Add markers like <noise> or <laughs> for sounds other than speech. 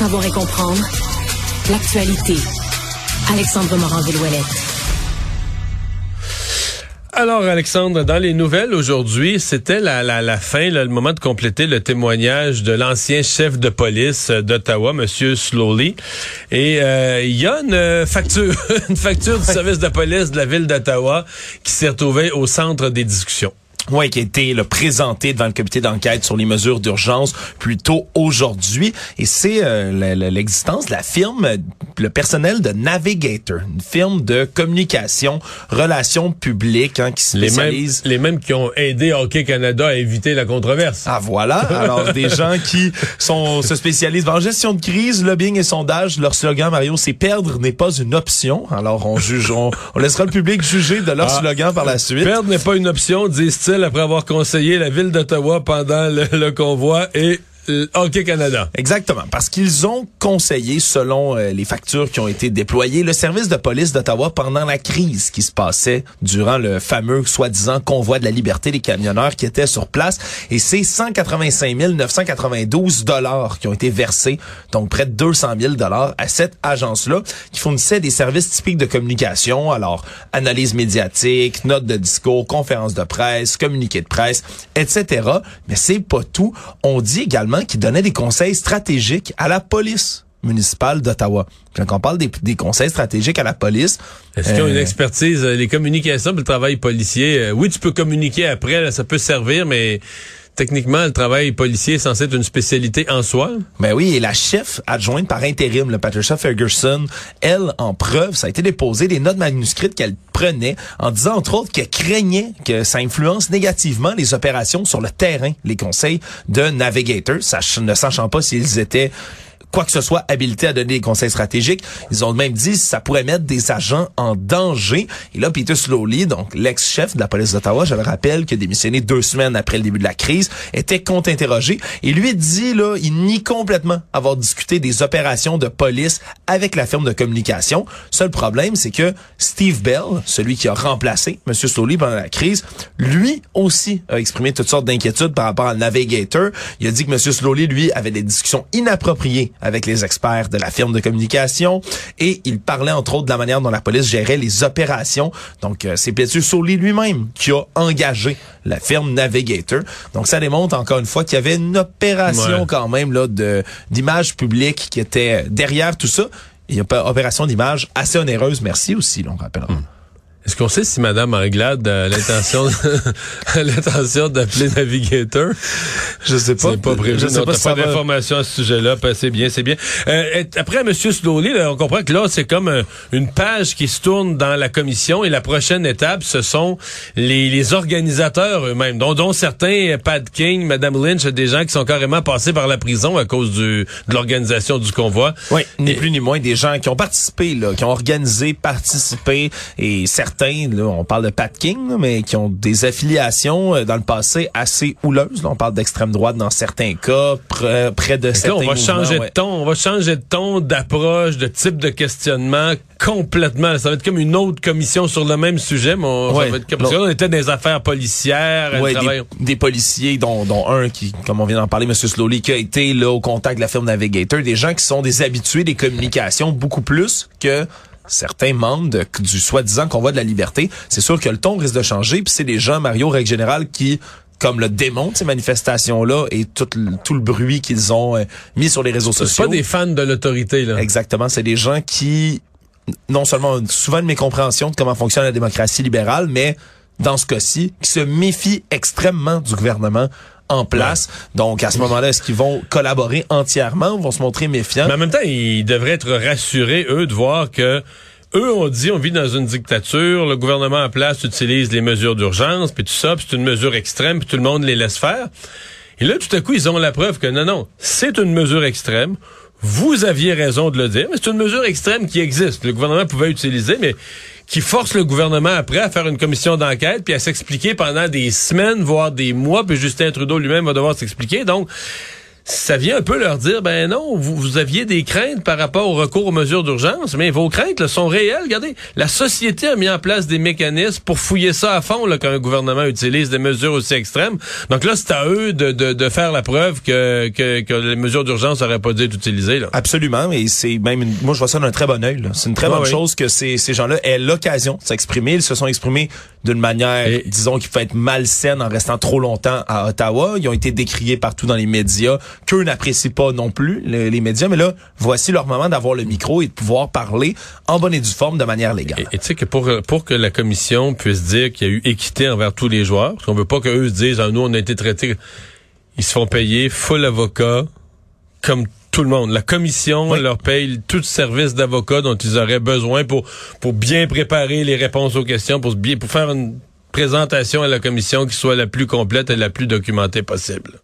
savoir et comprendre l'actualité. Alexandre Morand-Villouellette. Alors, Alexandre, dans les nouvelles aujourd'hui, c'était la, la, la fin, le moment de compléter le témoignage de l'ancien chef de police d'Ottawa, Monsieur Slowly. Et euh, il y a une euh, facture, <laughs> une facture du service de police de la ville d'Ottawa qui s'est retrouvée au centre des discussions. Oui, qui a été le présenté devant le comité d'enquête sur les mesures d'urgence plus tôt aujourd'hui. Et c'est euh, l'existence de la firme, le personnel de Navigator, une firme de communication, relations publiques hein, qui spécialise... Les mêmes, les mêmes qui ont aidé Hockey Canada à éviter la controverse. Ah voilà, alors des <laughs> gens qui sont se spécialisent en gestion de crise, lobbying et sondage. Leur slogan, Mario, c'est « Perdre n'est pas une option ». Alors on juge, on, laissera le public juger de leur ah, slogan par la suite. Perdre n'est pas une option, disent-ils après avoir conseillé la ville d'Ottawa pendant le, convoi et Hockey Canada. Exactement, parce qu'ils ont conseillé, selon euh, les factures qui ont été déployées, le service de police d'Ottawa pendant la crise qui se passait durant le fameux soi-disant convoi de la liberté des camionneurs qui étaient sur place. Et c'est 185 992 dollars qui ont été versés, donc près de 200 000 dollars à cette agence-là qui fournissait des services typiques de communication, alors analyse médiatique, notes de discours, conférences de presse, communiqués de presse, etc. Mais c'est pas tout. On dit également qui donnait des conseils stratégiques à la police municipale d'Ottawa. Quand on parle des, conseils stratégiques à la police... Est-ce qu'ils ont une euh, expertise, euh, les communications, le travail policier? Euh, oui, tu peux communiquer après, ça peut servir, mais techniquement, le travail policier est censé être une spécialité en soi? Ben oui, et la chef adjointe par intérim, le Patricia Ferguson, elle, en preuve, ça a été déposé des notes manuscrites qu'elle prenait en disant, entre autres, qu'elle craignait que ça influence négativement les opérations sur le terrain, les conseils de Navigator, ne sachant pas s'ils étaient quoi que ce soit habilité à donner des conseils stratégiques. Ils ont même dit ça pourrait mettre des agents en danger. Et là, Peter Slowly, donc l'ex-chef de la police d'Ottawa, je le rappelle, qui a démissionné deux semaines après le début de la crise, était contre-interrogé. Et lui dit, là, il nie complètement avoir discuté des opérations de police avec la firme de communication. Seul problème, c'est que Steve Bell, celui qui a remplacé M. Slowly pendant la crise, lui aussi a exprimé toutes sortes d'inquiétudes par rapport à Navigator. Il a dit que M. Slowly, lui, avait des discussions inappropriées avec les experts de la firme de communication et il parlait entre autres de la manière dont la police gérait les opérations. Donc euh, c'est Soli lui-même qui a engagé la firme Navigator. Donc ça démontre encore une fois qu'il y avait une opération quand même là de d'image publique qui était derrière tout ça. Il y a une opération d'image assez onéreuse, merci aussi, on rappellera. Hmm. Est-ce qu'on sait si Mme Anglade a l'intention <laughs> l'intention d'appeler Navigator? Je sais pas. C'est pas prévu. Je sais pas, pas d'informations à ce sujet-là. C'est bien, c'est bien. Euh, après M. Slowly, on comprend que là, c'est comme euh, une page qui se tourne dans la commission et la prochaine étape, ce sont les, les organisateurs eux-mêmes, dont, dont, certains, Pat King, Mme Lynch, des gens qui sont carrément passés par la prison à cause du, de l'organisation du convoi. Oui, ni plus ni moins des gens qui ont participé, là, qui ont organisé, participé et certains on parle de Pat King, mais qui ont des affiliations euh, dans le passé assez houleuses. on parle d'extrême droite dans certains cas, près, de certains on va changer de ton, on va changer de ton, d'approche, de type de questionnement complètement. Ça va être comme une autre commission sur le même sujet, mais on, va être comme, on était des affaires policières. des, policiers, dont, un qui, comme on vient d'en parler, M. Slowly, qui a été là au contact de la firme Navigator, des gens qui sont des habitués des communications beaucoup plus que certains membres du soi-disant convoi de la liberté, c'est sûr que le ton risque de changer. Puis c'est des gens, Mario, règle générale, qui comme le démontrent ces manifestations-là et tout le, tout le bruit qu'ils ont euh, mis sur les réseaux sociaux. C'est pas des fans de l'autorité, là. Exactement. C'est des gens qui, non seulement ont souvent de mécompréhension de comment fonctionne la démocratie libérale, mais dans ce cas-ci, qui se méfient extrêmement du gouvernement en place. Donc, à ce moment-là, est-ce qu'ils vont collaborer entièrement ou vont se montrer méfiants? Mais en même temps, ils devraient être rassurés, eux, de voir que eux ont dit on vit dans une dictature, le gouvernement en place utilise les mesures d'urgence, puis tout ça, puis c'est une mesure extrême, puis tout le monde les laisse faire. Et là, tout à coup, ils ont la preuve que non, non, c'est une mesure extrême. Vous aviez raison de le dire, mais c'est une mesure extrême qui existe. Le gouvernement pouvait utiliser, mais qui force le gouvernement après à faire une commission d'enquête puis à s'expliquer pendant des semaines, voire des mois, puis Justin Trudeau lui-même va devoir s'expliquer. Donc, ça vient un peu leur dire, ben non, vous, vous aviez des craintes par rapport au recours aux mesures d'urgence, mais vos craintes là, sont réelles. Regardez, la société a mis en place des mécanismes pour fouiller ça à fond là, quand un gouvernement utilise des mesures aussi extrêmes. Donc là, c'est à eux de, de, de, faire la preuve que, que, que les mesures d'urgence n'auraient pas dû être utilisées. Là. Absolument, et c'est même, une, moi je vois ça d'un très bon œil. C'est une très bonne chose que ces, ces gens-là aient l'occasion de s'exprimer. Ils se sont exprimés d'une manière, disons, qui peut être malsaine en restant trop longtemps à Ottawa. Ils ont été décriés partout dans les médias qu'eux n'apprécient pas non plus, les, médias. Mais là, voici leur moment d'avoir le micro et de pouvoir parler en bonne et due forme de manière légale. Et tu sais que pour, pour que la commission puisse dire qu'il y a eu équité envers tous les joueurs, parce qu'on veut pas qu'eux se disent, ah, nous, on a été traités, ils se font payer full avocat, comme tout le monde. La commission leur paye tout service d'avocat dont ils auraient besoin pour pour bien préparer les réponses aux questions, pour bien pour faire une présentation à la commission qui soit la plus complète et la plus documentée possible.